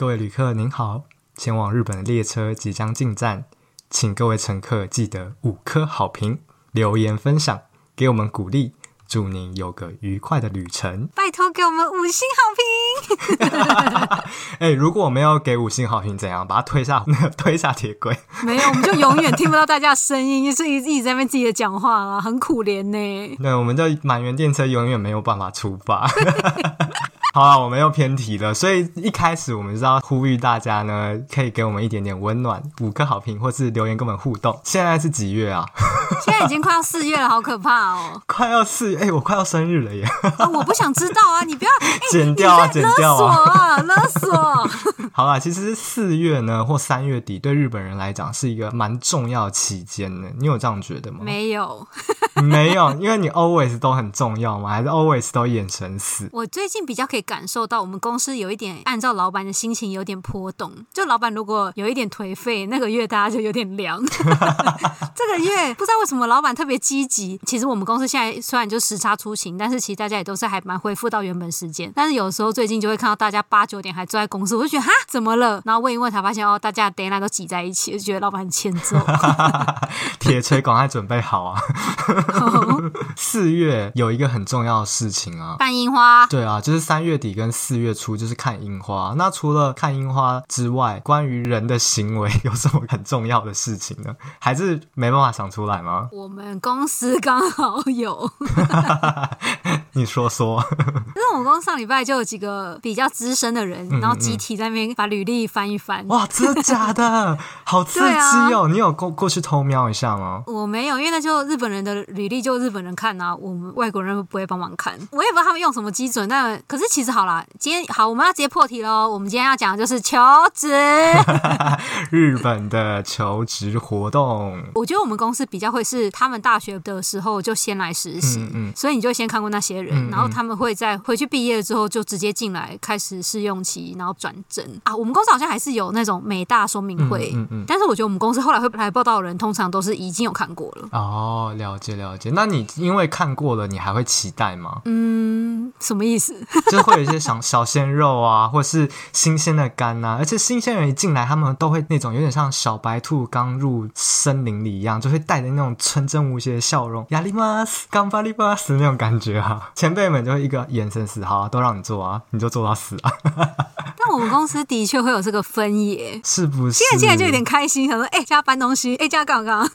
各位旅客您好，前往日本的列车即将进站，请各位乘客记得五颗好评，留言分享，给我们鼓励。祝您有个愉快的旅程！拜托给我们五星好评！哎、欸，如果我们要给五星好评，怎样把它推下那个 推下铁轨？没有，我们就永远听不到大家的声音，就是一一直在那边自己的讲话啊，很可怜呢。对，我们的满员电车永远没有办法出发。好了，我们又偏题了，所以一开始我们是要呼吁大家呢，可以给我们一点点温暖，五个好评，或是留言跟我们互动。现在是几月啊？现在已经快要四月了，好可怕哦！快要四月，哎、欸，我快要生日了耶！我不想知道啊，你不要、欸、剪掉啊，剪掉啊，勒索！好啦，其实四月呢，或三月底，对日本人来讲是一个蛮重要的期间呢。你有这样觉得吗？没有，没有，因为你 always 都很重要吗？还是 always 都眼神死？我最近比较可以。感受到我们公司有一点按照老板的心情有点波动，就老板如果有一点颓废，那个月大家就有点凉。这个月不知道为什么老板特别积极。其实我们公司现在虽然就时差出勤，但是其实大家也都是还蛮恢复到原本时间。但是有时候最近就会看到大家八九点还坐在公司，我就觉得哈怎么了？然后问一问才发现哦，大家 deadline 都挤在一起，就觉得老板很欠揍。铁锤赶快准备好啊！四月有一个很重要的事情啊，办樱花。对啊，就是三月。月底跟四月初就是看樱花。那除了看樱花之外，关于人的行为有什么很重要的事情呢？还是没办法想出来吗？我们公司刚好有，你说说。因为我们公司上礼拜就有几个比较资深的人，然后集体在那边把履历翻一翻。哇，真的假的？好刺激哦！你有过过去偷瞄一下吗？我没有，因为那就日本人的履历就日本人看啊，我们外国人不会帮忙看。我也不知道他们用什么基准，但可是其。其实好啦，今天好，我们要直接破题喽。我们今天要讲的就是求职，日本的求职活动。我觉得我们公司比较会是他们大学的时候就先来实习，嗯嗯，所以你就先看过那些人，嗯嗯，然后他们会在回去毕业之后就直接进来开始试用期，然后转正啊。我们公司好像还是有那种美大说明会，嗯嗯，嗯，但是我觉得我们公司后来会来报道的人，通常都是已经有看过了。哦，了解了解。那你因为看过了，你还会期待吗？嗯，什么意思？就会有一些小小鲜肉啊，或是新鲜的肝啊，而且新鲜人一进来，他们都会那种有点像小白兔刚入森林里一样，就会带着那种纯真无邪的笑容，やります、顽张ります那种感觉哈、啊。 前辈们就会一个眼神死，好、啊，都让你做啊，你就做到死啊。但我们公司的确会有这个分野，是不是？现在进来就有点开心，想说，哎、欸，叫他搬东西，哎、欸，叫他干嘛干嘛。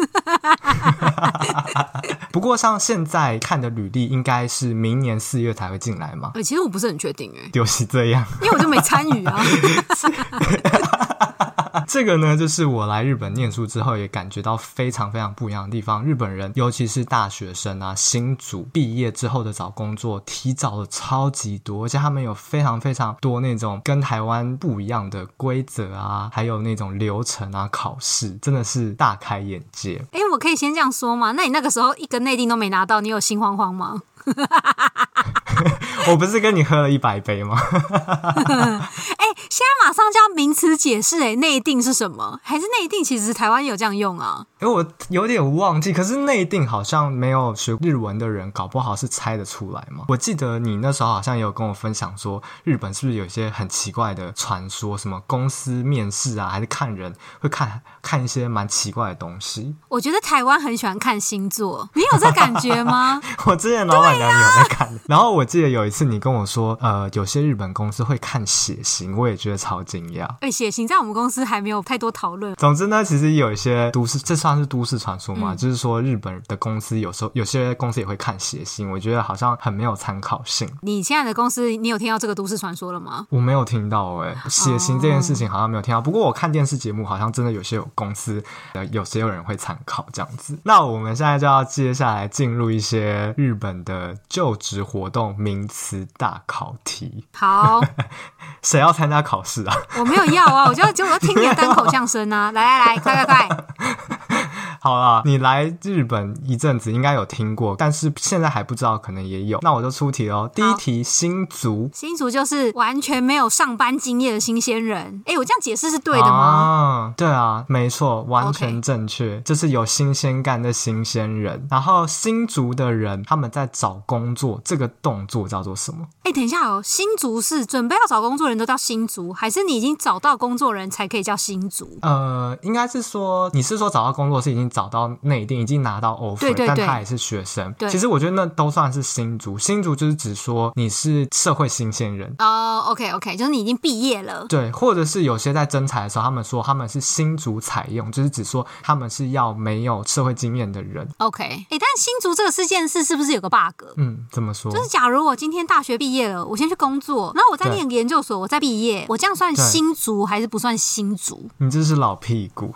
不过像现在看的履历，应该是明年四月才会进来嘛？呃，其实我不是很确定，哎。就是这样，因为我就没参与啊。这个呢，就是我来日本念书之后，也感觉到非常非常不一样的地方。日本人，尤其是大学生啊，新组毕业之后的找工作，提早了超级多，而且他们有非常非常多那种跟台湾不一样的规则啊，还有那种流程啊，考试，真的是大开眼界。哎，我可以先这样说吗？那你那个时候一个内定都没拿到，你有心慌慌吗？我不是跟你喝了一百杯吗？哎，现在马上就要名词解释，哎，内定是什么？还是内定其实台湾有这样用啊？哎，我有点忘记，可是内定好像没有学日文的人，搞不好是猜得出来嘛？我记得你那时候好像也有跟我分享说，日本是不是有一些很奇怪的传说？什么公司面试啊，还是看人会看看一些蛮奇怪的东西？我觉得台湾很喜欢看星座，你有这感觉吗？我之前老板娘有在看，然后我记得有一次你跟我说，呃，有些日本公司会看血型，我也觉得超惊讶。哎、欸，血型在我们公司还没有太多讨论。总之呢，其实有一些都市，这算是都市传说嘛，嗯、就是说日本的公司有时候有些公司也会看血型，我觉得好像很没有参考性。你现在的公司，你有听到这个都市传说了吗？我没有听到、欸，哎，血型这件事情好像没有听到。不过我看电视节目，好像真的有些有公司，呃，有些有人会参考这样子。那我们现在就要接下来进入一些日本的就职活动名词大考题。好，谁要参加考试啊？我没有要啊，我就就我要听你的单口相声啊！来来来，快快快！好啦，你来日本一阵子应该有听过，但是现在还不知道，可能也有。那我就出题喽。第一题，新卒。新卒就是完全没有上班经验的新鲜人。哎，我这样解释是对的吗？啊，对啊，没错，完全正确。就.是有新鲜感的新鲜人。然后新卒的人，他们在找工作这个动作叫做什么？哎，等一下哦，新卒是准备要找工作人都叫新卒，还是你已经找到工作人才可以叫新卒？呃，应该是说，你是说找到工作是已经找到内定，已经拿到 offer，对对对，但他也是学生。对其实我觉得那都算是新卒。新卒就是只说你是社会新鲜人哦。Uh, OK OK，就是你已经毕业了。对，或者是有些在征才的时候，他们说他们是新卒采用，就是只说他们是要没有社会经验的人。OK，哎，但新卒这个事件是是不是有个 bug？嗯，怎么说？就是假如我今天大学毕业了，我先去工作，然后我再念研究所，我再毕业，我这样算新卒还是不算新卒？你这是老屁股。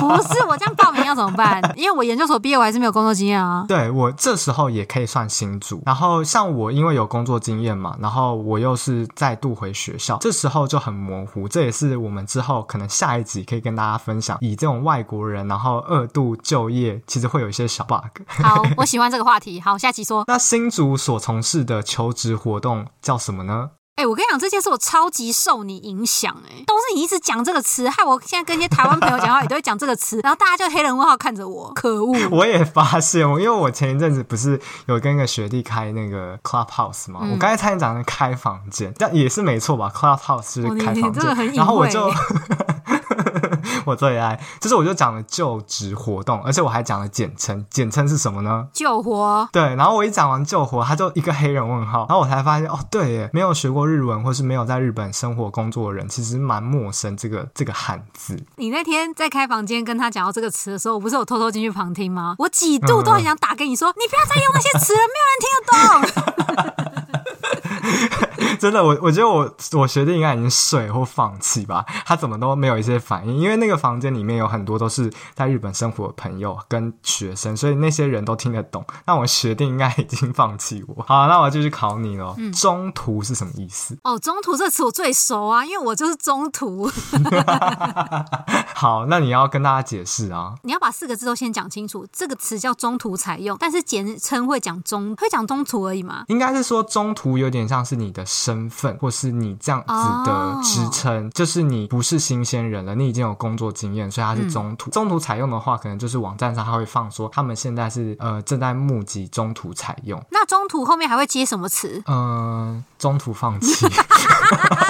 不是，我这样报名要怎么办？因为我研究所毕业，我还是没有工作经验啊。对，我这时候也可以算新组。然后像我，因为有工作经验嘛，然后我又是再度回学校，这时候就很模糊。这也是我们之后可能下一集可以跟大家分享，以这种外国人然后二度就业，其实会有一些小 bug。好，我喜欢这个话题。好，下集说。那新组所从事的求职活动叫什么呢？哎、欸，我跟你讲，这件事我超级受你影响，哎，都是你一直讲这个词，害我现在跟一些台湾朋友讲话也都会讲这个词，然后大家就黑人问号看着我，可恶！我也发现，我因为我前一阵子不是有跟一个学弟开那个 Clubhouse 嘛，嗯、我刚才差点讲成开房间，但也是没错吧？Clubhouse 是开房间，哦、然后我就。我最爱，就是我就讲了就职活动，而且我还讲了简称，简称是什么呢？救活。对，然后我一讲完救活，他就一个黑人问号，然后我才发现，哦，对耶，没有学过日文或是没有在日本生活工作的人，其实蛮陌生这个这个汉字。你那天在开房间跟他讲到这个词的时候，我不是有偷偷进去旁听吗？我几度都很想打给你说，嗯、你不要再用那些词了，没有人听得懂。真的，我我觉得我我学弟应该已经睡或放弃吧，他怎么都没有一些反应，因为那个房间里面有很多都是在日本生活的朋友跟学生，所以那些人都听得懂。那我学弟应该已经放弃我。好，那我继续考你了。嗯、中途是什么意思？哦，中途这词我最熟啊，因为我就是中途。好，那你要跟大家解释啊，你要把四个字都先讲清楚。这个词叫中途采用，但是简称会讲中，会讲中途而已嘛？应该是说中途有点像是你的身份，或是你这样子的职称，oh. 就是你不是新鲜人了，你已经有工作经验，所以他是中途。嗯、中途采用的话，可能就是网站上他会放说，他们现在是呃正在募集中途采用。那中途后面还会接什么词？嗯、呃，中途放弃。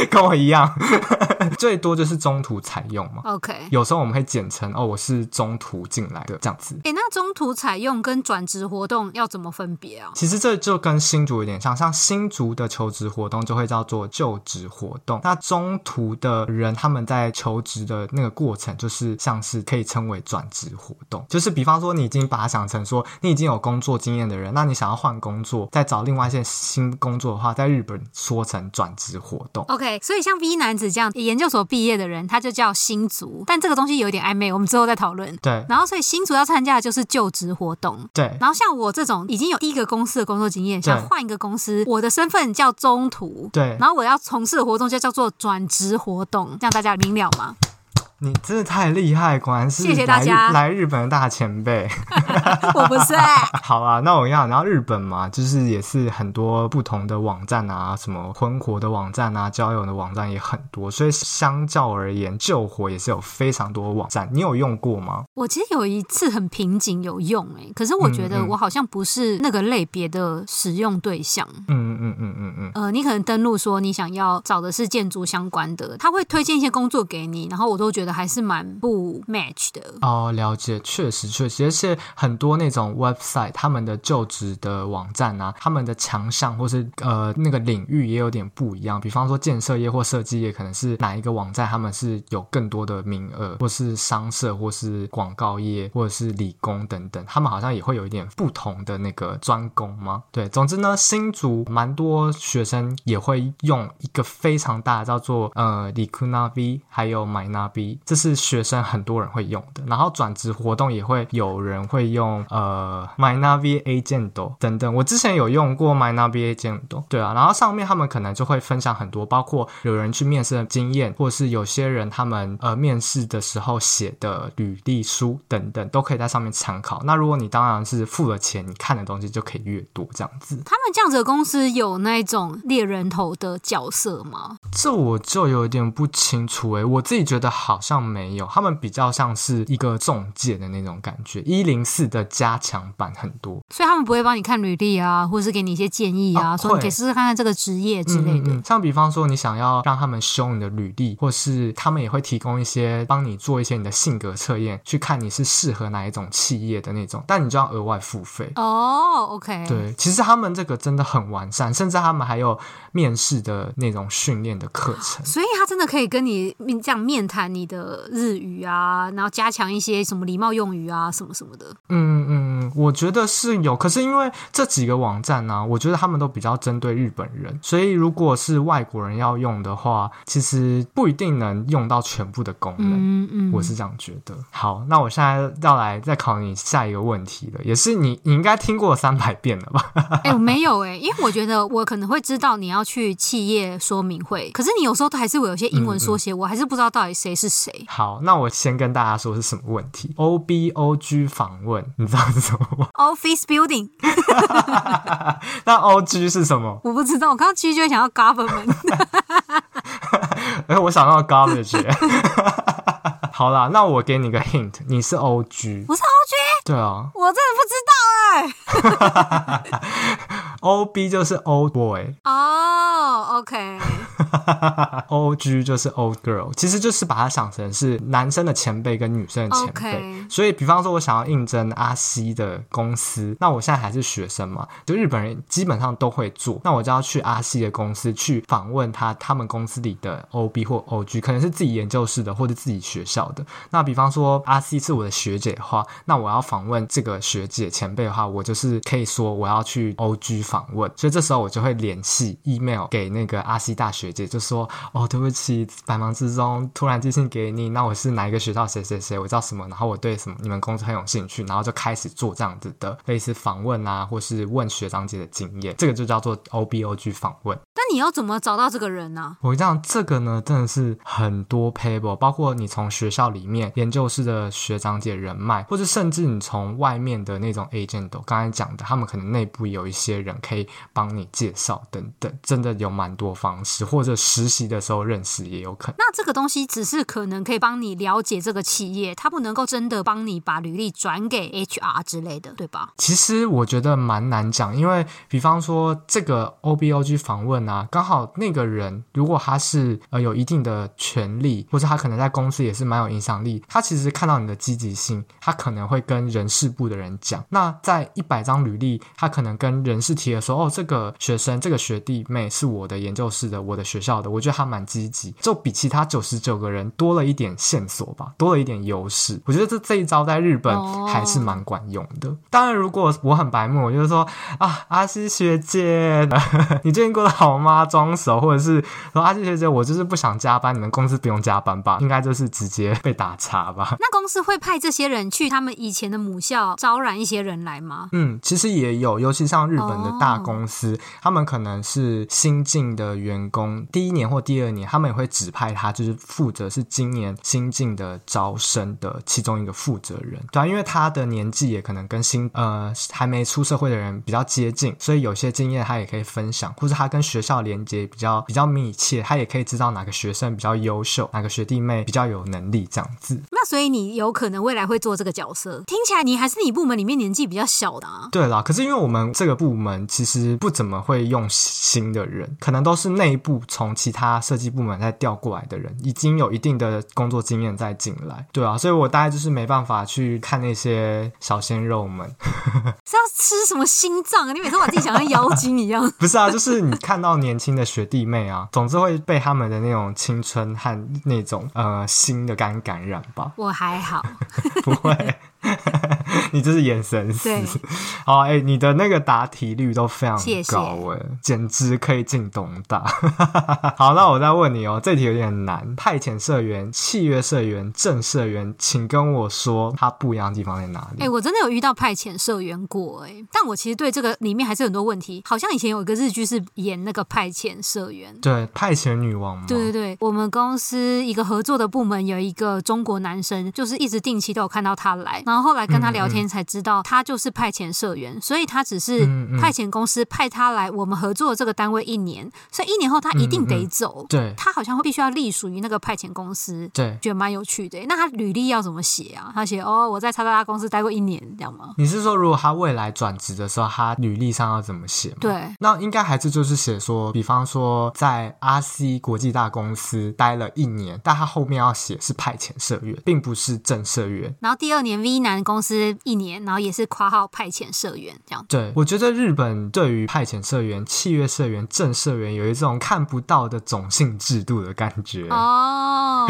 跟我一样，最多就是中途采用嘛。OK，有时候我们会简称哦，我是中途进来的这样子。哎、欸，那中途采用跟转职活动要怎么分别啊？其实这就跟新竹有点像，像新竹的求职活动就会叫做就职活动。那中途的人他们在求职的那个过程，就是像是可以称为转职活动。就是比方说，你已经把它想成说，你已经有工作经验的人，那你想要换工作，再找另外一些新工作的话，在日本说成转职活动。OK。所以像 V 男子这样研究所毕业的人，他就叫新卒，但这个东西有点暧昧，我们之后再讨论。对。然后，所以新卒要参加的就是就职活动。对。然后像我这种已经有第一个公司的工作经验，想换一个公司，我的身份叫中途。对。然后我要从事的活动就叫做转职活动，这样大家明了吗？你真的太厉害，果然是谢谢大家来日本的大前辈。我不是。好啊，那我要，然后日本嘛，就是也是很多不同的网站啊，什么婚活的网站啊，交友的网站也很多，所以相较而言，救火也是有非常多网站。你有用过吗？我其实有一次很瓶颈有用哎、欸，可是我觉得我好像不是那个类别的使用对象。嗯嗯嗯嗯嗯。呃，你可能登录说你想要找的是建筑相关的，他会推荐一些工作给你，然后我都觉得。还是蛮不 match 的哦，了解，确实确实，而且很多那种 website，他们的就职的网站啊，他们的强项或是呃那个领域也有点不一样。比方说建设业或设计业，可能是哪一个网站，他们是有更多的名额，或是商社，或是广告业，或者是理工等等，他们好像也会有一点不同的那个专攻吗？对，总之呢，新卒蛮多学生也会用一个非常大叫做呃 Rikunabi，还有 m y n a v。这是学生很多人会用的。然后转职活动也会有人会用呃 Mynavi Agent 等等。我之前有用过 Mynavi Agent，对啊。然后上面他们可能就会分享很多，包括有人去面试的经验，或是有些人他们呃面试的时候写的履历书等等，都可以在上面参考。那如果你当然是付了钱，你看的东西就可以越多这样子。他们这样子的公司有那种猎人头的角色吗？这我就有点不清楚诶，我自己觉得好像没有，他们比较像是一个中介的那种感觉，一零四的加强版很多，所以他们不会帮你看履历啊，或者是给你一些建议啊，啊说你可以试试看看这个职业之类的。嗯嗯嗯。像比方说你想要让他们修你的履历，或是他们也会提供一些帮你做一些你的性格测验，去看你是适合哪一种企业的那种，但你就要额外付费。哦，OK。对，其实他们这个真的很完善，甚至他们还有面试的那种训练的课程，所以他真的可以跟你这样面谈你的的日语啊，然后加强一些什么礼貌用语啊，什么什么的。嗯嗯，我觉得是有，可是因为这几个网站呢、啊，我觉得他们都比较针对日本人，所以如果是外国人要用的话，其实不一定能用到全部的功能。嗯嗯，我是这样觉得。好，那我现在要来再考你下一个问题了，也是你你应该听过三百遍了吧？哎、欸，我没有哎、欸，因为我觉得我可能会知道你要去企业说明会，可是你有时候都还是会有些英文缩写，嗯嗯，我还是不知道到底谁是谁。好，那我先跟大家说是什么问题？O B O G 访问，你知道是什么吗？Office Building。那 O G 是什么？我不知道，我刚刚 G 就想要 Government。哎，我想到 Garbage。好啦，那我给你个 hint，你是 O G。我是 O G。对啊。我真的不知道哎、欸。O B 就是 Old Boy。哦、oh,，OK。O G 就是 Old Girl，其实就是把它想成是男生的前辈跟女生的前辈。所以，比方说，我想要应征阿西的公司，那我现在还是学生嘛，就日本人基本上都会做，那我就要去阿西的公司去访问他，他们公司里的 O B 或 O G，可能是自己研究室的或者自己学校的。那比方说，阿 C 是我的学姐的话，那我要访问这个学姐前辈的话，我就是可以说我要去 O G 访问，所以这时候我就会联系 email 给那个阿 C 大学姐，就说。哦，对不起，百忙之中突然寄信给你。那我是哪一个学校谁谁谁，我叫什么，然后我对什么你们公司很有兴趣，然后就开始做这样子的类似访问啊，或是问学长姐的经验，这个就叫做 OBOG 访问。那你要怎么找到这个人呢、啊？我讲这个呢，真的是很多 paper，包括你从学校里面研究室的学长姐人脉，或者甚至你从外面的那种 agent，刚才讲的，他们可能内部有一些人可以帮你介绍等等，真的有蛮多方式，或者实习的时候认识也有可能。那这个东西只是可能可以帮你了解这个企业，它不能够真的帮你把履历转给 HR 之类的，对吧？其实我觉得蛮难讲，因为比方说这个 OBOG 访问啊，刚好那个人如果他是呃有一定的权利，或者他可能在公司也是蛮有影响力，他其实看到你的积极性，他可能会跟人事部的人讲。那在一百张履历，他可能跟人事提的说，哦，这个学生这个学弟妹是我的研究室的，我的学校的，我觉得他蛮积极，就比其他九十九个人多了一点线索吧，多了一点优势。我觉得这这一招在日本还是蛮管用的。Oh. 当然，如果我很白目，我就是说啊，阿西学姐，你最近过得好吗？装熟，或者是说阿西学姐，我就是不想加班，你们公司不用加班吧？应该就是直接 被打叉吧？那公司会派这些人去他们以前的母校招揽一些人来吗？嗯，其实也有，尤其像日本的大公司，oh. 他们可能是新进的员工，第一年或第二年，他们也会指派他，就是负责是今年新进的招生的其中一个负责人。对啊，因为他的年纪也可能跟新呃还没出社会的人比较接近，所以有些经验他也可以分享，或者他跟学校连接比较比较密切，他也可以知道哪个学生比较优秀，哪个学弟妹比较有能力这样子。那所以你有可能未来会做这个角色？听起来你还是你部门里面年纪比较小的啊。对啦，可是因为我们这个部门其实不怎么会用新的人，可能都是内部从其他设计部门再调过来的人，已经有一定的工作经验再进来。对啊，所以我大概就是没办法去看那些小鲜肉们。是要吃什么心脏啊？你每次把自己想像妖精一样。不是啊，就是你看到年轻的学弟妹啊，总之会被他们的那种青春和那种呃新的肝感染吧。我还好，不会。你这是眼神死。对，好，哎、欸，你的那个答题率都非常高，哎，简直可以进东大。好，那我再问你哦，这题有点难。派遣社员、契约社员、正社员，请跟我说它不一样的地方在哪里？哎、欸，我真的有遇到派遣社员过，哎，但我其实对这个里面还是很多问题。好像以前有一个日剧是演那个派遣社员，对，派遣女王嘛。对对对，我们公司一个合作的部门有一个中国男生，就是一直定期都有看到他来，然后后来跟他聊天才知道他就是派遣社员，所以他只是派遣公司派他来我们合作的这个单位一年，所以一年后他一定得走。对，他好像会必须要隶属于那个派遣公司。对，觉得蛮有趣的。那他履历要怎么写啊？他写哦，我在叉叉叉公司待过一年，这样吗？你是说如果他未来转职的时候，他履历上要怎么写吗？对，那应该还是就是写说，比方说在 RC 国际大公司待了一年，但他后面要写是派遣社员，并不是正社员。然后第二年 V 男公司一年，然后也是括号派遣社员这样。对，我觉得日本对于派遣社员、契约社员、正社员有一种看不到的种姓制度的感觉。哦，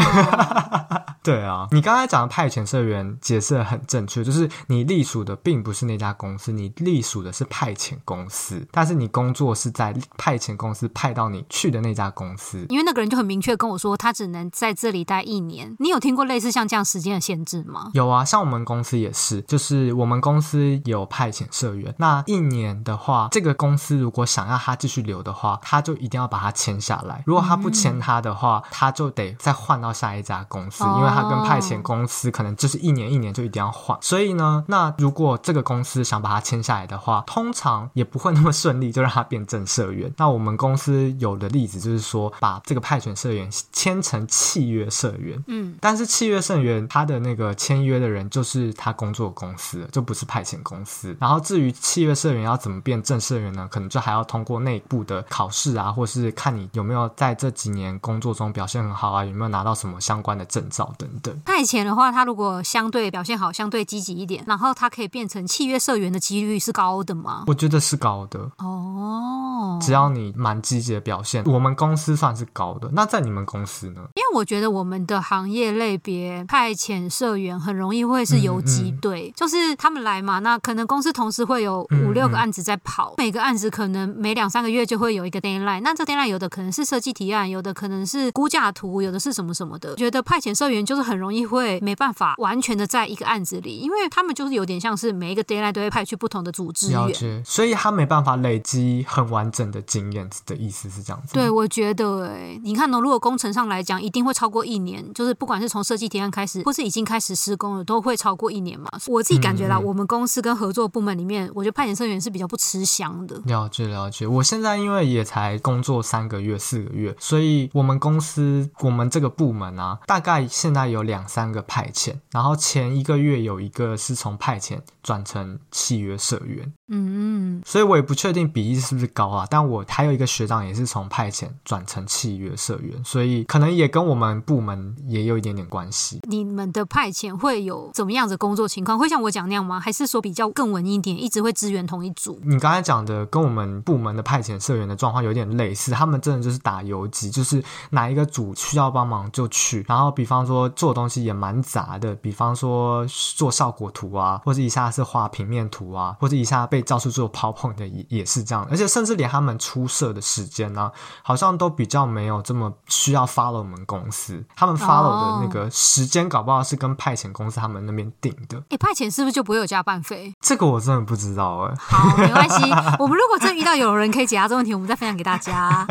对啊，你刚才讲的派遣社员解释的很正确，就是你隶属的并不是那家公司，你隶属的是派遣公司，但是你工作是在派遣公司派到你去的那家公司。因为那个人就很明确跟我说，他只能在这里待一年。你有听过类似像这样时间的限制吗？有啊，像我们公司也是，就是我们公司有派遣社员，那一年的话，这个公司如果想要他继续留的话，他就一定要把他签下来。如果他不签他的话，嗯、他就得再换到下一家公司，因为他跟派遣公司可能就是一年一年就一定要换。所以呢，那如果这个公司想把他签下来的话，通常也不会那么顺利就让他变正社员。那我们公司有的例子就是说，把这个派遣社员签成契约社员，嗯，但是契约社员他的那个签约的人就是他工作公司，就不是派遣公司。然后至于契约社员要怎么变正社员呢？可能就还要通过内部的考试啊，或是看你有没有在这几年工作中表现很好啊，有没有拿到什么相关的证照等等。派遣的话，他如果相对表现好，相对积极一点，然后他可以变成契约社员的几率是高的吗？我觉得是高的哦，只要你蛮积极的表现，我们公司算是高的。那在你们公司呢？因为我觉得我们的行业类别派遣社员很容易会是游击队，嗯嗯，就是他们来嘛，那可能公司同时会有五六个案子在跑，嗯嗯，每个案子可能每两三个月就会有一个 deadline。那这 deadline 有的可能是设计提案，有的可能是估价图，有的是什么什么的。觉得派遣社员就是很容易会没办法完全的在一个案子里，因为他们就是有点像是每一个 deadline 都会派去不同的组织员，所以他没办法累积很完整的经验的意思是这样子。对，我觉得哎，你看呢、哦？如果工程上来讲，一定会超过一年，就是不管是从设计提案开始，或是已经开始施工了，都会超过一年嘛。我自己感觉到，我们公司跟合作部门里面，我觉得派遣社员是比较不吃香的。了解了解，我现在因为也才工作三个月四个月，所以我们公司我们这个部门啊，大概现在有两三个派遣，然后前一个月有一个是从派遣转成契约社员。嗯嗯，所以我也不确定比例是不是高啊，但我还有一个学长也是从派遣转成契约社员，所以可能也跟我们部门也有一点点关系。你们的派遣会有怎么样的工作情况？会像我讲那样吗？还是说比较更稳一点，一直会支援同一组？你刚才讲的跟我们部门的派遣社员的状况有点类似，他们真的就是打游击，就是哪一个组需要帮忙就去。然后比方说做东西也蛮杂的，比方说做效果图啊，或者一下是画平面图啊，或者一下被叫出做 PowerPoint 的也也是这样，而且甚至连他们出社的时间呢、啊，好像都比较没有这么需要 follow 我们公司，他们 follow 的那个时间搞不好是跟派遣公司他们那边定的。哎、欸，派遣是不是就不会有加班费？这个我真的不知道哎。好，没关系，我们如果真遇到有人可以解答这个问题，我们再分享给大家。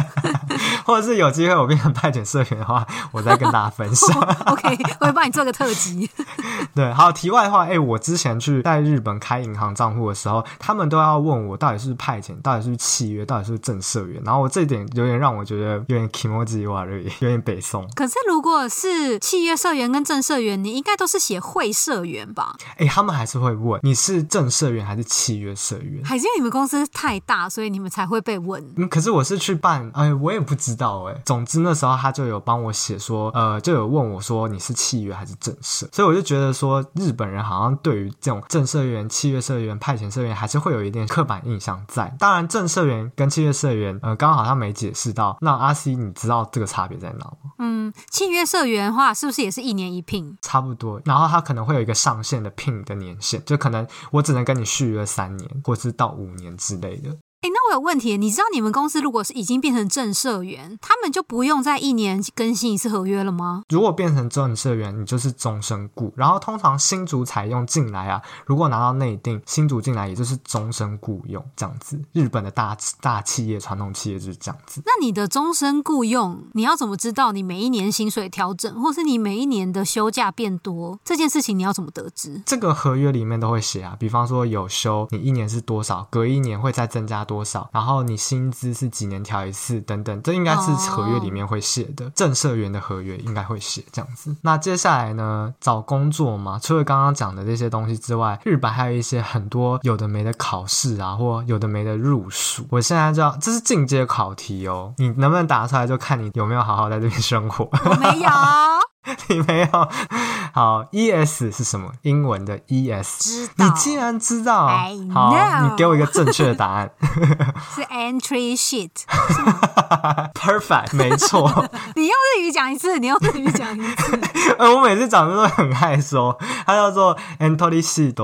或者是有机会我变成派遣社员的话，我再跟大家分享。OK，我会帮你做个特辑。对，好，题外话，哎、欸，我之前去在日本开银行账户的时候，他们都要问我到底是派遣，到底是契约，到底是正社员。然后我这一点有点让我觉得有点 kimoji 哇，有点北宋。可是如果是契约社员跟正社员，你应该都是写会社员吧？哎、欸，他们还是会问你是正社员还是契约社员？还是因为你们公司太大，所以你们才会被问？嗯，可是我是去办，哎，我也不知知道哎。总之那时候他就有帮我写说，呃，就有问我说你是契约还是正社，所以我就觉得说日本人好像对于这种正社员、契约社员、派遣社员还是会有一点刻板印象在。当然，正社员跟契约社员，呃，刚刚好像没解释到。那阿 C，你知道这个差别在哪吗？嗯，契约社员的话，是不是也是一年一聘？差不多。然后他可能会有一个上限的聘的年限，就可能我只能跟你续约三年，或是到五年之类的。哎，那我有问题，你知道你们公司如果是已经变成正社员，他们就不用再一年更新一次合约了吗？如果变成正社员，你就是终身雇。然后通常新主采用进来啊，如果拿到内定，新主进来也就是终身雇佣这样子。日本的大大企业、传统企业就是这样子。那你的终身雇佣，你要怎么知道你每一年薪水调整，或是你每一年的休假变多这件事情，你要怎么得知？这个合约里面都会写啊，比方说有休，你一年是多少，隔一年会再增加多少。多少？然后你薪资是几年调一次？等等，这应该是合约里面会写的。正社员的合约应该会写这样子。那接下来呢？找工作嘛，除了刚刚讲的这些东西之外，日本还有一些很多有的没的考试啊，或有的没的入数。我现在就要，这是进阶考题哦，你能不能答出来，就看你有没有好好在这边生活。我没有。你没有好，ES 是什么？英文的 ES，你竟然知道.好，你给我一个正确的答案。是 Entry Sheet。Perfect，没错。你用日语讲一次，你用日语讲一次。呃，我每次讲的都很害羞。它叫做 Entry Sheet。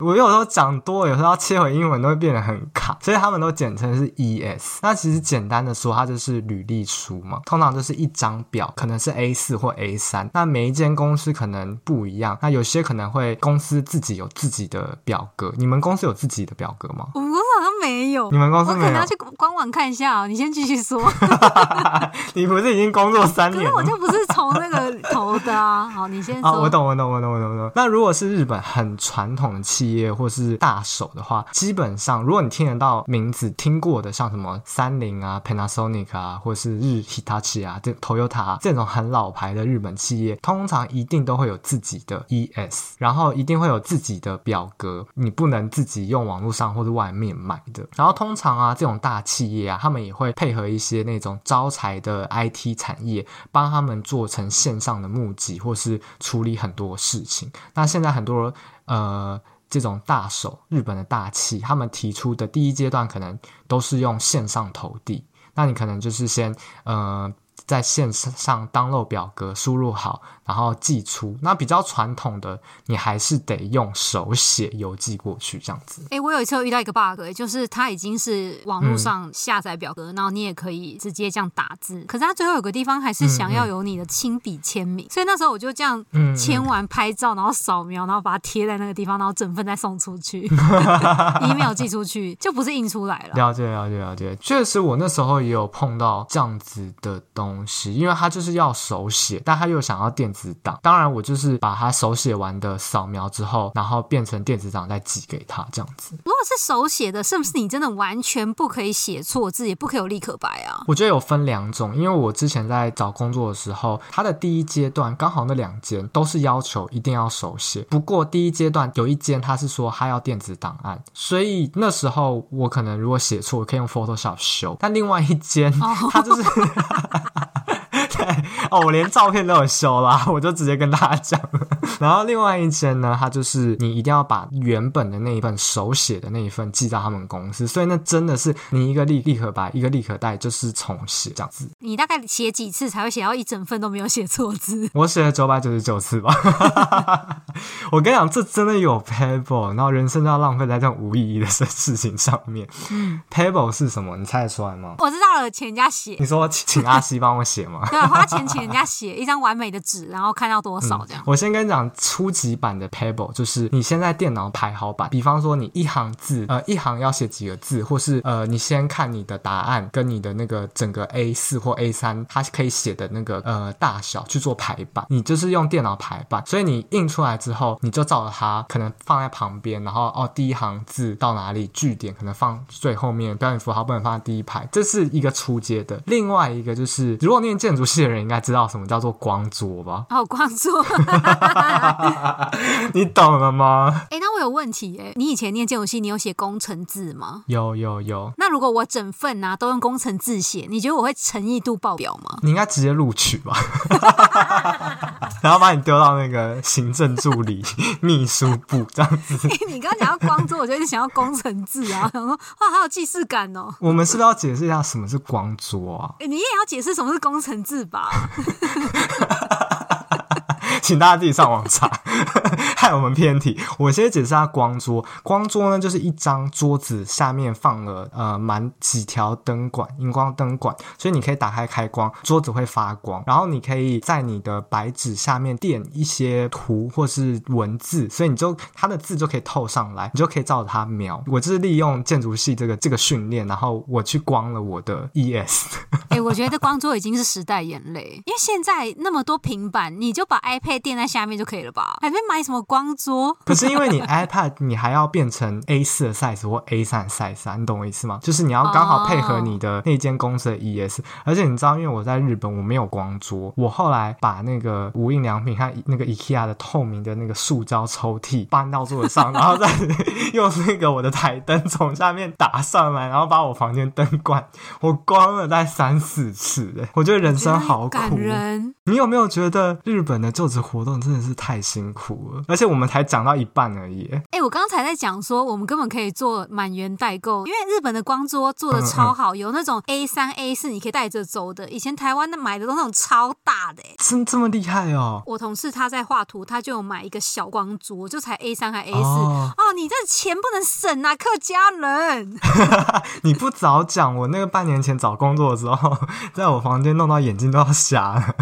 我有时候讲多，有时候要切回英文都会变得很卡，所以他们都简称是 ES。那其实简单的说，它就是履历书嘛，通常就是一张表，可能是 A 四或 A 三。那每一间公司可能不一样，那有些可能会公司自己有自己的表格。你们公司有自己的表格吗？我们公司好像没有。你们公司没有？我可能要去官网看一下哦。你先继续说。你不是已经工作三年了？可是我就不是从那个投的啊。好，你先说。哦，我懂，我懂，我懂，我懂，我懂。那如果是日本很传统的企业。或是大手的话，基本上如果你听得到名字听过的，像什么三菱啊、Panasonic 啊，或是日 Hitachi 啊、这 Toyota 啊，这种很老牌的日本企业，通常一定都会有自己的 ES，然后一定会有自己的表格，你不能自己用网络上或者外面买的。然后通常啊，这种大企业啊，他们也会配合一些那种招财的 IT 产业，帮他们做成线上的募集，或是处理很多事情。那现在很多呃。这种大手，日本的大企，他们提出的第一阶段可能都是用线上投递，那你可能就是先呃。在线上 download 表格，输入好，然后寄出。那比较传统的，你还是得用手写邮寄过去这样子。哎、欸，我有一次有遇到一个 bug，就是它已经是网络上下载表格，嗯，然后你也可以直接这样打字。可是它最后有个地方还是想要有你的亲笔签名，嗯嗯，所以那时候我就这样签完拍照，然后扫描，然后把它贴在那个地方，然后整份再送出去，email 寄出去，就不是印出来了。了解了解了解，确实我那时候也有碰到这样子的东西。东西，因为他就是要手写，但他又想要电子档。当然，我就是把他手写完的扫描之后，然后变成电子档再寄给他，这样子。如果是手写的，是不是你真的完全不可以写错字，也不可以有立可白啊？我觉得有分两种，因为我之前在找工作的时候，他的第一阶段刚好那两间都是要求一定要手写。不过第一阶段有一间他是说他要电子档案，所以那时候我可能如果写错，我可以用 Photoshop 修。但另外一间他就是。对 哦，我连照片都有修啦，我就直接跟大家讲了。然后另外一间呢，它就是你一定要把原本的那一份手写的那一份寄到他们公司，所以那真的是你一个立立可白，一个立可带，就是重写这样子。你大概写几次才会写到一整份都没有写错字？我写了九百九十九次吧。我跟你讲，这真的有 pebble，然后人生都要浪费在这种无意义的事情上面。嗯，pebble 是什么？你猜得出来吗？我知道了，请人家写。你说请阿西帮我写吗？对，花钱请人家写一张完美的纸，然后看到多少这样。嗯、我先跟你讲初级版的 Pebble，就是你先在电脑排好版，比方说你一行字，呃，一行要写几个字，或是呃，你先看你的答案跟你的那个整个 A 四或 A 三，它可以写的那个呃大小去做排版。你就是用电脑排版，所以你印出来之后，你就照着它可能放在旁边，然后哦，第一行字到哪里，句点可能放最后面，标点符号不能放在第一排，这是一个初阶的。另外一个就是，如果念建筑系的人应该知道什么叫做光桌吧？哦，光桌，你懂了吗？哎、欸，那我有问题哎，你以前念建筑系，你有写工程字吗？有有有。那如果我整份啊都用工程字写，你觉得我会诚意度爆表吗？你应该直接录取吧，然后把你丢到那个行政助理、秘书部这样子。欸、你刚刚讲到光桌，我就一直想要工程字啊，哇，好有既视感哦。我们是不是要解释一下什么是光桌啊？欸、你也要解释什么是工程字吧？请大家自己上网查，害我们偏题。我先解释下光桌。光桌呢，就是一张桌子下面放了呃满几条灯管，荧光灯管，所以你可以打开开关，桌子会发光。然后你可以在你的白纸下面垫一些图或是文字，所以你就它的字就可以透上来，你就可以照着它描。我就是利用建筑系这个这个训练，然后我去光了我的 ES。哎、我觉得光桌已经是时代眼泪，因为现在那么多平板，你就把 iPad。垫在下面就可以了吧？还没买什么光桌？可是因为你 iPad 你还要变成 A 四的 size 或 A 三 size 啊，你懂我意思吗？就是你要刚好配合你的那间公司的 ES。而且你知道，因为我在日本我没有光桌，我后来把那个无印良品和那个 IKEA 的透明的那个塑胶抽屉搬到桌子上，然后再用那个我的台灯从下面打上来，然后把我房间灯关我关了大概三四次。我觉得人生好苦，感人。你有没有觉得日本的就职活动真的是太辛苦了？而且我们才讲到一半而已。哎、欸，我刚才在讲说，我们根本可以做满员代购，因为日本的光桌做的超好，嗯嗯，有那种 A 三、A 四你可以带着走的。以前台湾的买的都那种超大的，真这么厉害哦！我同事他在画图，他就有买一个小光桌，就才 A 三还 A 四哦，哦。你这钱不能省啊，客家人！你不早讲，我那个半年前找工作的时候，在我房间弄到眼睛都要瞎了。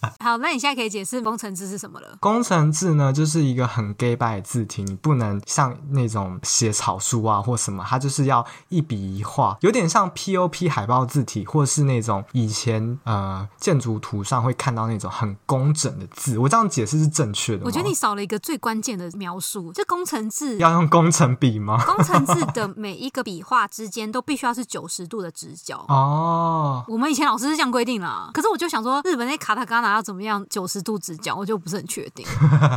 好，那你现在可以解释工程字是什么了？工程字呢，就是一个很 gay by 的字体，你不能像那种写草书啊或什么，它就是要一笔一画，有点像 POP 海报字体，或是那种以前呃建筑图上会看到那种很工整的字。我这样解释是正确的吗？我觉得你少了一个最关键的描述，这工程字要用工程笔吗？工程字的每一个笔画之间都必须要是九十度的直角 哦。我们以前老师是这样规定啦，可是我就想说，日本那卡塔嘎纳要怎么样九十度直角，我就不是很确定。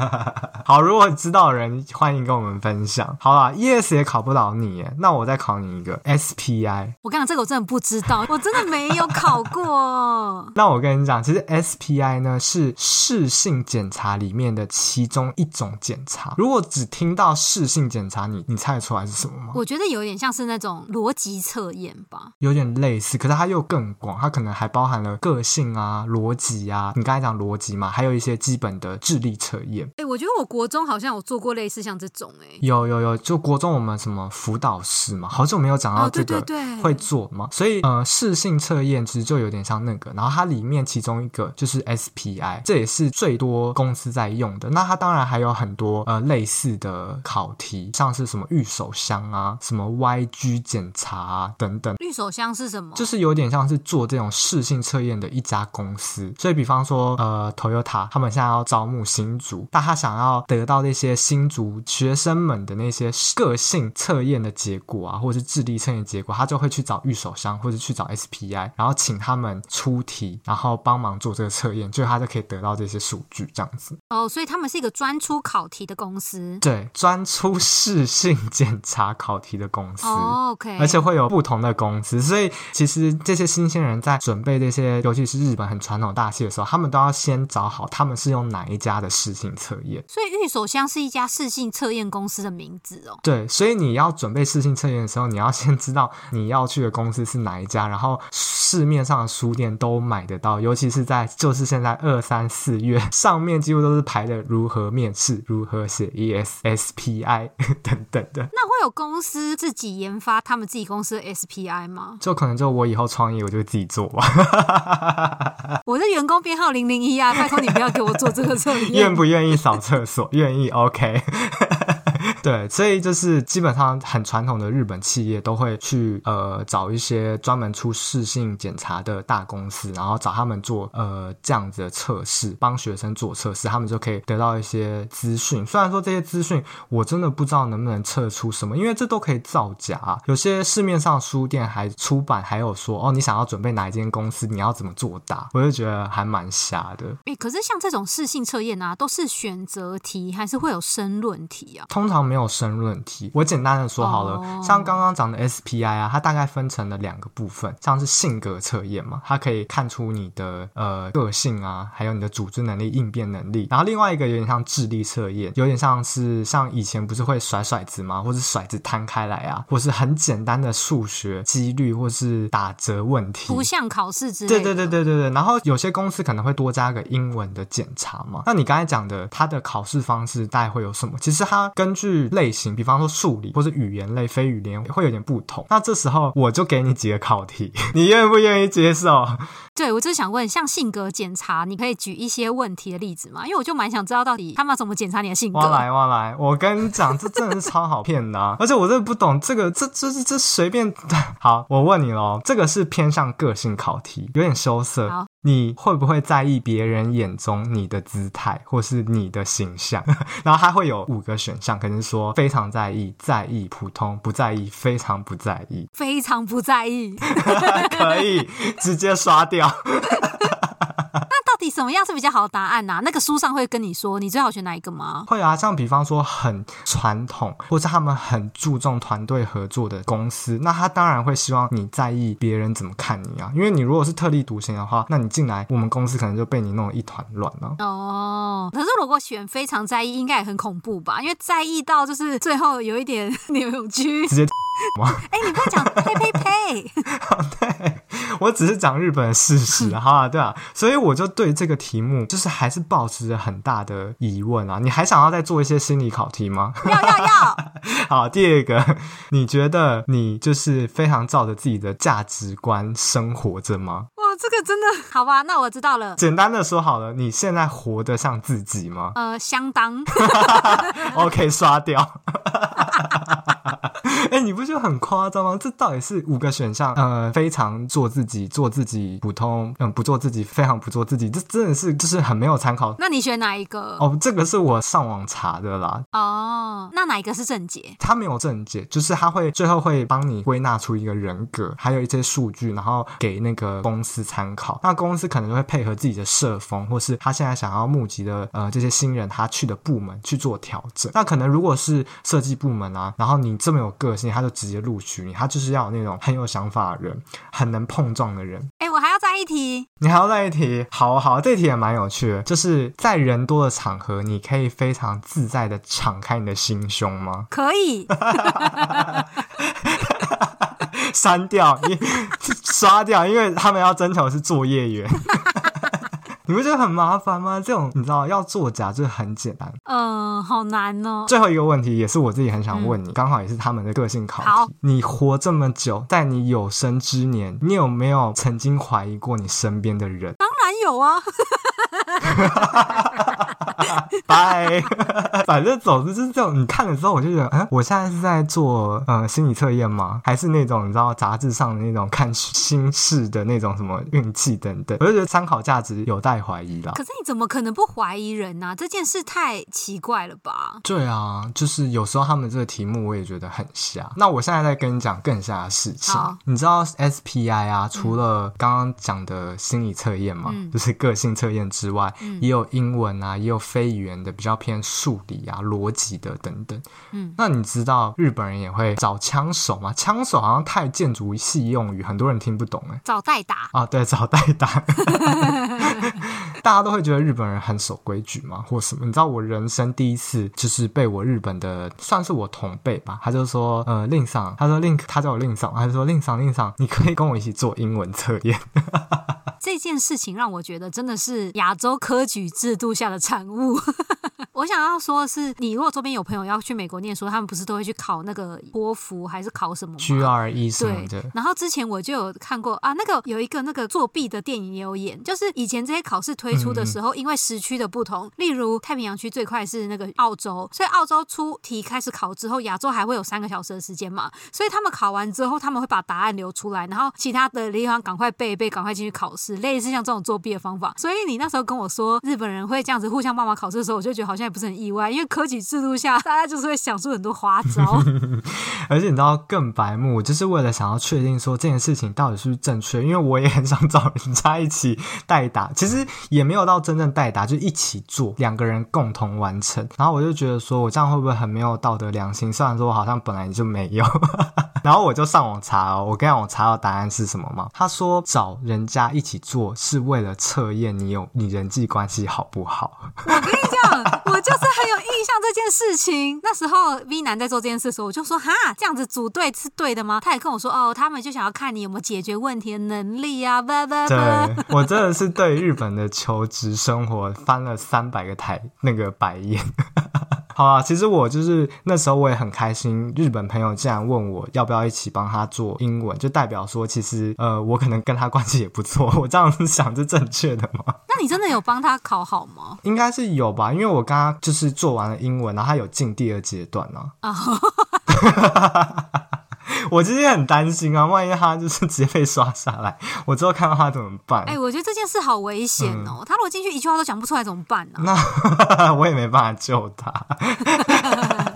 好，如果知道的人欢迎跟我们分享。好啦，ES 也考不倒你耶，那我再考你一个 SPI。我跟你讲，这个我真的不知道，我真的没有考过。那我跟你讲，其实 SPI 呢是视性检查里面的其中一种检查。如果只听到视性检查，你你猜得出来是什么吗？我觉得有点像是那种逻辑测验吧，有点类似，可是它又更广，它可能还包含了个性啊、逻辑啊。你刚才讲逻辑嘛，还有一些基本的智力测验。哎、欸，我觉得我国中好像有做过类似像这种、欸，哎，有有有，就国中我们什么辅导室嘛，好久没有讲到这个会做嘛，所以呃，适性测验其实就有点像那个，然后它里面其中一个就是 SPI，这也是最多公司在用的。那它当然还有很多呃类似的考题，像是什么预手箱啊，什么 YG 检查啊等等。预手箱是什么？就是有点像是做这种适性测验的一家公司，所以比方说说呃，Toyota 他们现在要招募新族，但他想要得到那些新族学生们的那些个性测验的结果啊，或者是智力测验结果，他就会去找预手商或者去找 SPI，然后请他们出题，然后帮忙做这个测验，就他就可以得到这些数据这样子。哦，所以他们是一个专出考题的公司，对，专出试性检查考题的公司。哦，OK，而且会有不同的公司，所以其实这些新鲜人在准备这些，尤其是日本很传统大戏的时候，他们都要先找好他们是用哪一家的试性测验。所以玉手箱是一家试性测验公司的名字哦。对，所以你要准备试性测验的时候，你要先知道你要去的公司是哪一家，然后市面上的书店都买得到，尤其是在就是现在二三四月上面几乎都是排的如何面试、如何写 ESSPI 等等的。那会有公司自己研发他们自己公司的 SPI 吗？就可能就我以后创业，我就会自己做吧。我是员工编号零零一啊，拜托你不要给我做这个测验。愿不愿意扫厕所？愿意，OK。对，所以就是基本上很传统的日本企业都会去呃找一些专门出试性检查的大公司，然后找他们做呃这样子的测试，帮学生做测试，他们就可以得到一些资讯。虽然说这些资讯我真的不知道能不能测出什么，因为这都可以造假。有些市面上书店还出版还有说哦，你想要准备哪一间公司，你要怎么作答，我就觉得还蛮瞎的。诶，可是像这种试性测验啊，都是选择题还是会有申论题啊？通常没有申论题。我简单的说好了，哦、像刚刚讲的 SPI 啊，它大概分成了两个部分，像是性格测验嘛，它可以看出你的呃个性啊，还有你的组织能力、应变能力。然后另外一个有点像智力测验，有点像是像以前不是会甩骰子吗？或是骰子摊开来啊，或是很简单的数学几率，或是打折问题，图像考试之类的。对对对对对对。然后有些公司可能会多加个英文的检查嘛。那你刚才讲的，它的考试方式大概会有什么？其实它根据类型，比方说数理或是语言类、非语言会有点不同。那这时候我就给你几个考题，你愿不愿意接受？对，我就是想问，像性格检查，你可以举一些问题的例子吗？因为我就蛮想知道到底他们要怎么检查你的性格。哇来哇来，我跟你讲，这真的是超好骗的啊，而且我真的不懂这个，这这这这随便。好，我问你喽，这个是偏向个性考题，有点羞涩。好你会不会在意别人眼中你的姿态或是你的形象？然后它会有五个选项，可能说非常在意、在意、普通、不在意、非常不在意。非常不在意，可以直接刷掉。到底什么样是比较好的答案呢、啊？那个书上会跟你说，你最好选哪一个吗？会啊，像比方说很传统，或者他们很注重团队合作的公司，那他当然会希望你在意别人怎么看你啊。因为你如果是特立独行的话，那你进来我们公司可能就被你弄得一团乱了。哦，可是如果选非常在意，应该也很恐怖吧？因为在意到就是最后有一点扭曲，直接 哎、欸，你不要讲呸呸呸！对，我只是讲日本的事实，哈啊，对啊，所以我就对。这个题目就是还是保持着很大的疑问啊！你还想要再做一些心理考题吗？要要要！好，第二个，你觉得你就是非常照着自己的价值观生活着吗？哇，这个真的好吧？那我知道了。简单的说好了，你现在活得像自己吗？呃，相当。OK，刷掉。哎、欸，你不觉得很夸张吗？这到底是五个选项？呃，非常做自己，做自己，普通，嗯，不做自己，非常不做自己。这真的是就是很没有参考。那你选哪一个？哦，这个是我上网查的啦。哦，那哪一个是正解？他没有正解，就是他会最后会帮你归纳出一个人格，还有一些数据，然后给那个公司参考。那公司可能就会配合自己的社风，或是他现在想要募集的呃这些新人，他去的部门去做调整。那可能如果是设计部门啊，然后你这么有个性，他就直接录取你。他就是要有那种很有想法的人，很能碰撞的人。哎、欸，我还要再一题，你还要再一题？好好，这题也蛮有趣的，就是在人多的场合，你可以非常自在的敞开你的心胸吗？可以。删掉，你刷 掉，因为他们要征求的是作业员。你不觉得很麻烦吗？这种你知道要作假就很简单。嗯、呃，好难哦。最后一个问题也是我自己很想问你，刚、嗯、好也是他们的个性考题。你活这么久，在你有生之年，你有没有曾经怀疑过你身边的人？当然有啊。拜，反正总之就是这种。你看了之后，我就觉得，嗯，我现在是在做呃心理测验吗？还是那种你知道杂志上的那种看心事的那种什么运气等等？我就觉得参考价值有待怀疑啦。可是你怎么可能不怀疑人呢、啊？这件事太奇怪了吧？对啊，就是有时候他们这个题目我也觉得很瞎。那我现在在跟你讲更瞎的事情。你知道 SPI 啊，除了刚刚讲的心理测验吗，嗯、就是个性测验之外，嗯、也有英文啊，也有非语言的比较偏数理啊、逻辑的等等。嗯，那你知道日本人也会找枪手吗？枪手好像太建筑系用语，很多人听不懂哎。找代打啊，对，找代打。大家都会觉得日本人很守规矩吗？或什么？你知道我人生第一次就是被我日本的算是我同辈吧，他就说呃令桑，他说令他叫我令桑，他就说令桑令桑，你可以跟我一起做英文测验。这件事情让我觉得真的是亚洲科举制度下的产物。我想要说的是，你如果周边有朋友要去美国念书，他们不是都会去考那个托福还是考什么吗？GRE 什么的。然后之前我就有看过啊，那个有一个那个作弊的电影也有演，就是以前这些考试推出的时候，嗯、因为时区的不同，例如太平洋区最快是那个澳洲，所以澳洲出题开始考之后，亚洲还会有三个小时的时间嘛，所以他们考完之后，他们会把答案留出来，然后其他的地方赶快背一背，赶快进去考试，类似像这种作弊的方法。所以你那时候跟我说日本人会这样子互相帮忙考试的时候，我就觉得好像也不是很意外，因为科举制度下，大家就是会想出很多花招。而且你知道更白目，就是为了想要确定说这件事情到底是不是正确，因为我也很想找人家一起代答，其实也没有到真正代答，就一起做，两个人共同完成。然后我就觉得说，我这样会不会很没有道德良心？虽然说我好像本来就没有。然后我就上网查哦，我跟你讲，我查到答案是什么吗？他说找人家一起做是为了测验你有你人际关系好不好。我跟你讲，我就是很有印象这件事情。那时候 V 男在做这件事的时候，我就说哈，这样子组队是对的吗？他也跟我说哦，他们就想要看你有没有解决问题的能力啊。对，我真的是对日本的求职生活翻了三百个台那个白眼。好啊，其实我就是那时候我也很开心，日本朋友竟然问我要不要一起帮他做英文，就代表说其实呃我可能跟他关系也不错。我这样子想是正确的吗？那你真的有帮他考好吗？应该是有吧，因为我刚刚就是做完了英文，然后他有进第二阶段呢。啊。我今天很担心啊，万一他就是直接被刷下来，我之后看到他怎么办？哎、欸，我觉得这件事好危险哦、他如果进去一句话都讲不出来怎么办呢、啊？那 我也没办法救他。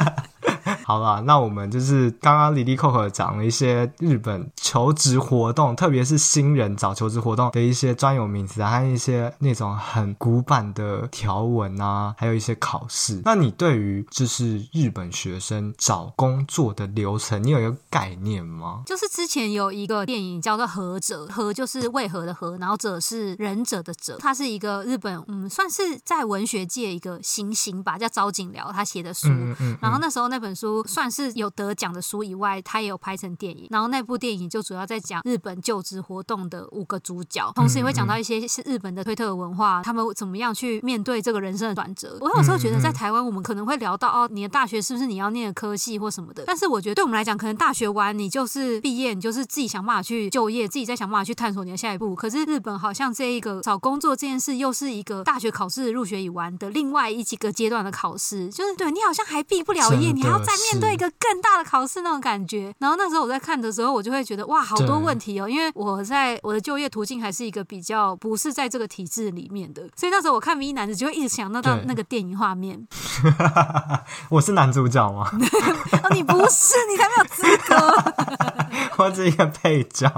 好了，那我们就是刚刚里里扣扣讲了一些日本求职活动，特别是新人找求职活动的一些专有名词啊，还有一些那种很古板的条文啊，还有一些考试。那你对于就是日本学生找工作的流程，你有一个概念吗？就是之前有一个电影叫做《何者》，何就是为何的何，然后者是忍者的者，它是一个日本嗯，算是在文学界一个新星吧，叫朝井辽他写的书。嗯嗯嗯，然后那时候那本书。算是有得奖的书以外，他也有拍成电影。然后那部电影就主要在讲日本就职活动的五个主角，同时也会讲到一些是日本的推特文化，他们怎么样去面对这个人生的转折。我有时候觉得在台湾，我们可能会聊到哦，你的大学是不是你要念的科系或什么的？但是我觉得对我们来讲，可能大学完你就是毕业，你就是自己想办法去就业，自己再想办法去探索你的下一步。可是日本好像这一个找工作这件事，又是一个大学考试入学以完的另外一几个阶段的考试，就是对你好像还毕不了业，你还要再面对一个更大的考试那种感觉，然后那时候我在看的时候，我就会觉得哇，好多问题哦，因为我在我的就业途径还是一个比较不是在这个体制里面的，所以那时候我看 V 男子就会一直想到到那个电影画面。我是男主角吗？哦，你不是，你才没有资格，我是一个配角。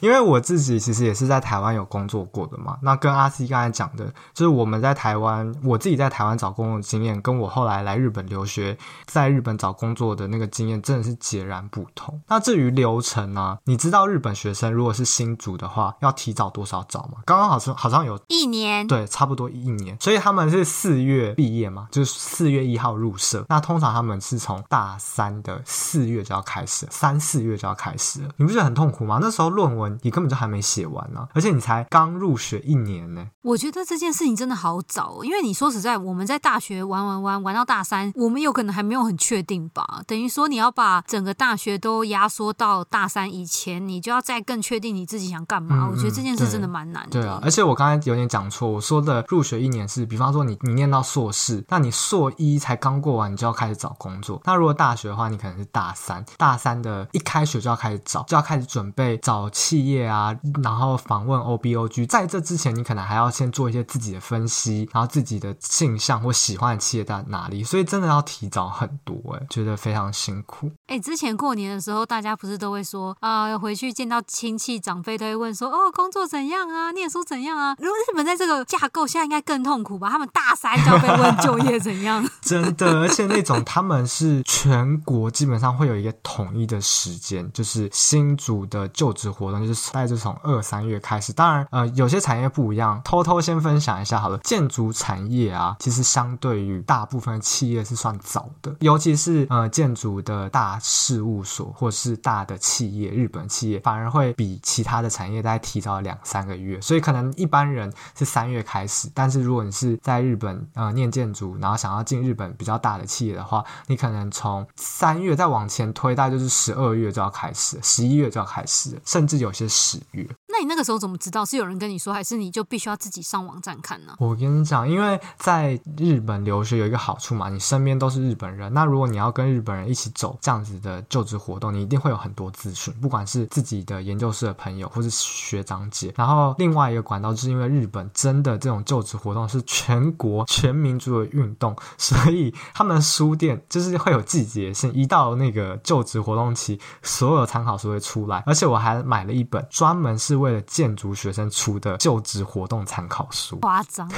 因为我自己其实也是在台湾有工作过的嘛，那跟阿 C 刚才讲的，就是我们在台湾，我自己在台湾找工作的经验，跟我后来来日本留学，在日本找工作的那个经验，真的是截然不同。那至于流程呢、啊？你知道日本学生如果是新组的话，要提早多少找吗？刚刚好像好像有一年，对，差不多一年。所以他们是四月毕业嘛，就是四月一号入社。那通常他们是从大三的四月就要开始，三四月就要开始了。你不觉得很痛苦吗？那时候论文。你根本就还没写完呢、啊，而且你才刚入学一年呢。我觉得这件事情真的好早，因为你说实在，我们在大学玩玩玩玩到大三，我们有可能还没有很确定吧。等于说你要把整个大学都压缩到大三以前，你就要再更确定你自己想干嘛。嗯、我觉得这件事真的蛮难的。对啊，而且我刚才有点讲错，我说的入学一年是，比方说你你念到硕士，那你硕一才刚过完，你就要开始找工作。那如果大学的话，你可能是大三，大三的一开学就要开始找，就要开始准备找企业啊，然后访问 OBOG，在这之前，你可能还要先做一些自己的分析，然后自己的性向或喜欢的企业在哪里，所以真的要提早很多，哎，觉得非常辛苦。哎，之前过年的时候，大家不是都会说啊，要回去见到亲戚长辈，都会问说，哦，工作怎样啊，念书怎样啊？如果日本在这个架构现在应该更痛苦吧？他们大三就要被问就业怎样？真的，而且那种他们是全国基本上会有一个统一的时间，就是新组的就职活动。就是大概就从二三月开始。当然，呃，有些产业不一样，偷偷先分享一下好了。建筑产业啊，其实相对于大部分企业是算早的，尤其是呃建筑的大事务所或是大的企业，日本企业反而会比其他的产业大概提早两三个月。所以可能一般人是三月开始，但是如果你是在日本呃念建筑，然后想要进日本比较大的企业的话，你可能从三月再往前推，大概就是十二月就要开始，十一月就要开始，甚至有些喜悦。那你那个时候怎么知道？是有人跟你说，还是你就必须要自己上网站看呢？我跟你讲，因为在日本留学有一个好处嘛，你身边都是日本人。那如果你要跟日本人一起走这样子的就职活动，你一定会有很多资讯，不管是自己的研究室的朋友，或是学长姐。然后另外一个管道，就是因为日本真的这种就职活动是全国全民族的运动，所以他们书店就是会有季节性，一到那个就职活动期，所有参考书会出来。而且我还买了一本专门是为为了建筑学生出的就职活动参考书，夸张，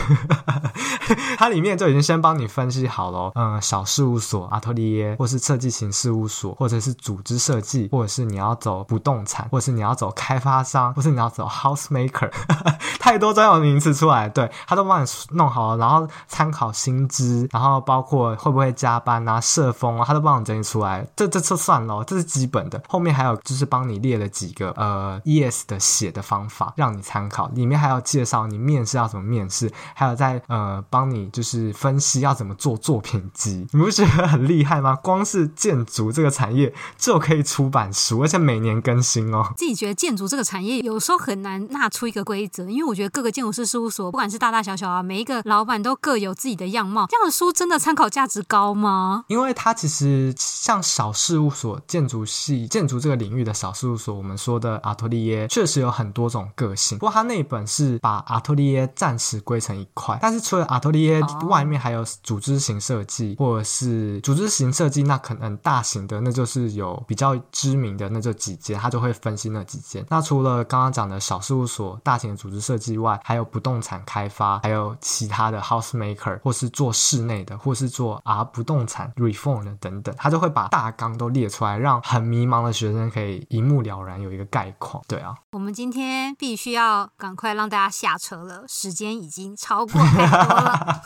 它里面就已经先帮你分析好了，嗯，小事务所、阿托利耶，或是设计型事务所，或者是组织设计，或者是你要走不动产，或者是你要走开发商，或是你要走 house maker，太多专有名词出来，对，他都帮你弄好了，然后参考薪资，然后包括会不会加班啊、社风啊，他都帮你整理出来，这这就算了，这是基本的，后面还有就是帮你列了几个呃 ES 的写的。的方法让你参考，里面还要介绍你面试要怎么面试，还有在呃帮你就是分析要怎么做作品集，你不觉得很厉害吗？光是建筑这个产业就可以出版书，而且每年更新哦。自己觉得建筑这个产业有时候很难纳出一个规则，因为我觉得各个建筑师事务所，不管是大大小小啊，每一个老板都各有自己的样貌。这样的书真的参考价值高吗？因为它其实像小事务所、建筑系、建筑这个领域的小事务所，我们说的阿托利耶，确实有很。很多种个性，不过他那本是把阿托利耶暂时归成一块，但是除了阿托利耶外面还有组织型设计，或者是组织型设计，那可能大型的那就是有比较知名的那就几间，他就会分析那几间。那除了刚刚讲的小事务所、大型的组织设计外，还有不动产开发，还有其他的 house maker，或是做室内的，或是做啊不动产 reform 的等等，他就会把大纲都列出来，让很迷茫的学生可以一目了然，有一个概况。对啊，我们今天。今天必须要赶快让大家下车了，时间已经超过太多了。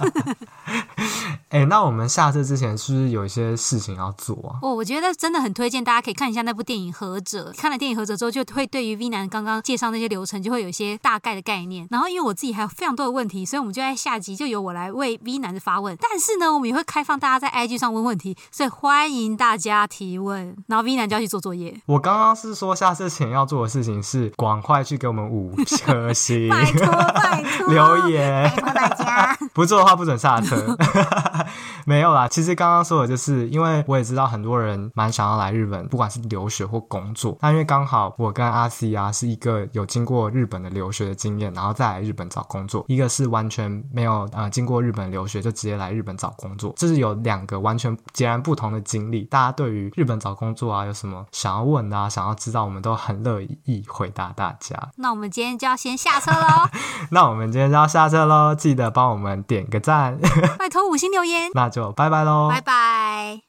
哎、欸，那我们下车之前是不是有一些事情要做啊？哦，我觉得真的很推荐大家可以看一下那部电影《合者》。看了电影《合者》之后，就会对于 V 男刚刚介绍那些流程，就会有一些大概的概念。然后，因为我自己还有非常多的问题，所以我们就在下集就由我来为 V 男的发问。但是呢，我们也会开放大家在 IG 上问问题，所以欢迎大家提问。然后 V 男就要去做作业。我刚刚是说下车前要做的事情是赶快。去给我们五颗星，拜托拜托，留言，拜托大家，不做的话不准下车。没有啦，其实刚刚说的就是，因为我也知道很多人蛮想要来日本，不管是留学或工作。那因为刚好我跟阿 C 啊是一个有经过日本的留学的经验，然后再来日本找工作；一个是完全没有呃经过日本留学就直接来日本找工作，这是有两个完全截然不同的经历。大家对于日本找工作啊有什么想要问啊，想要知道，我们都很乐意回答大家。那我们今天就要先下车喽。那我们今天就要下车喽，记得帮我们点个赞，拜托五星留言。那就拜拜喽，拜拜。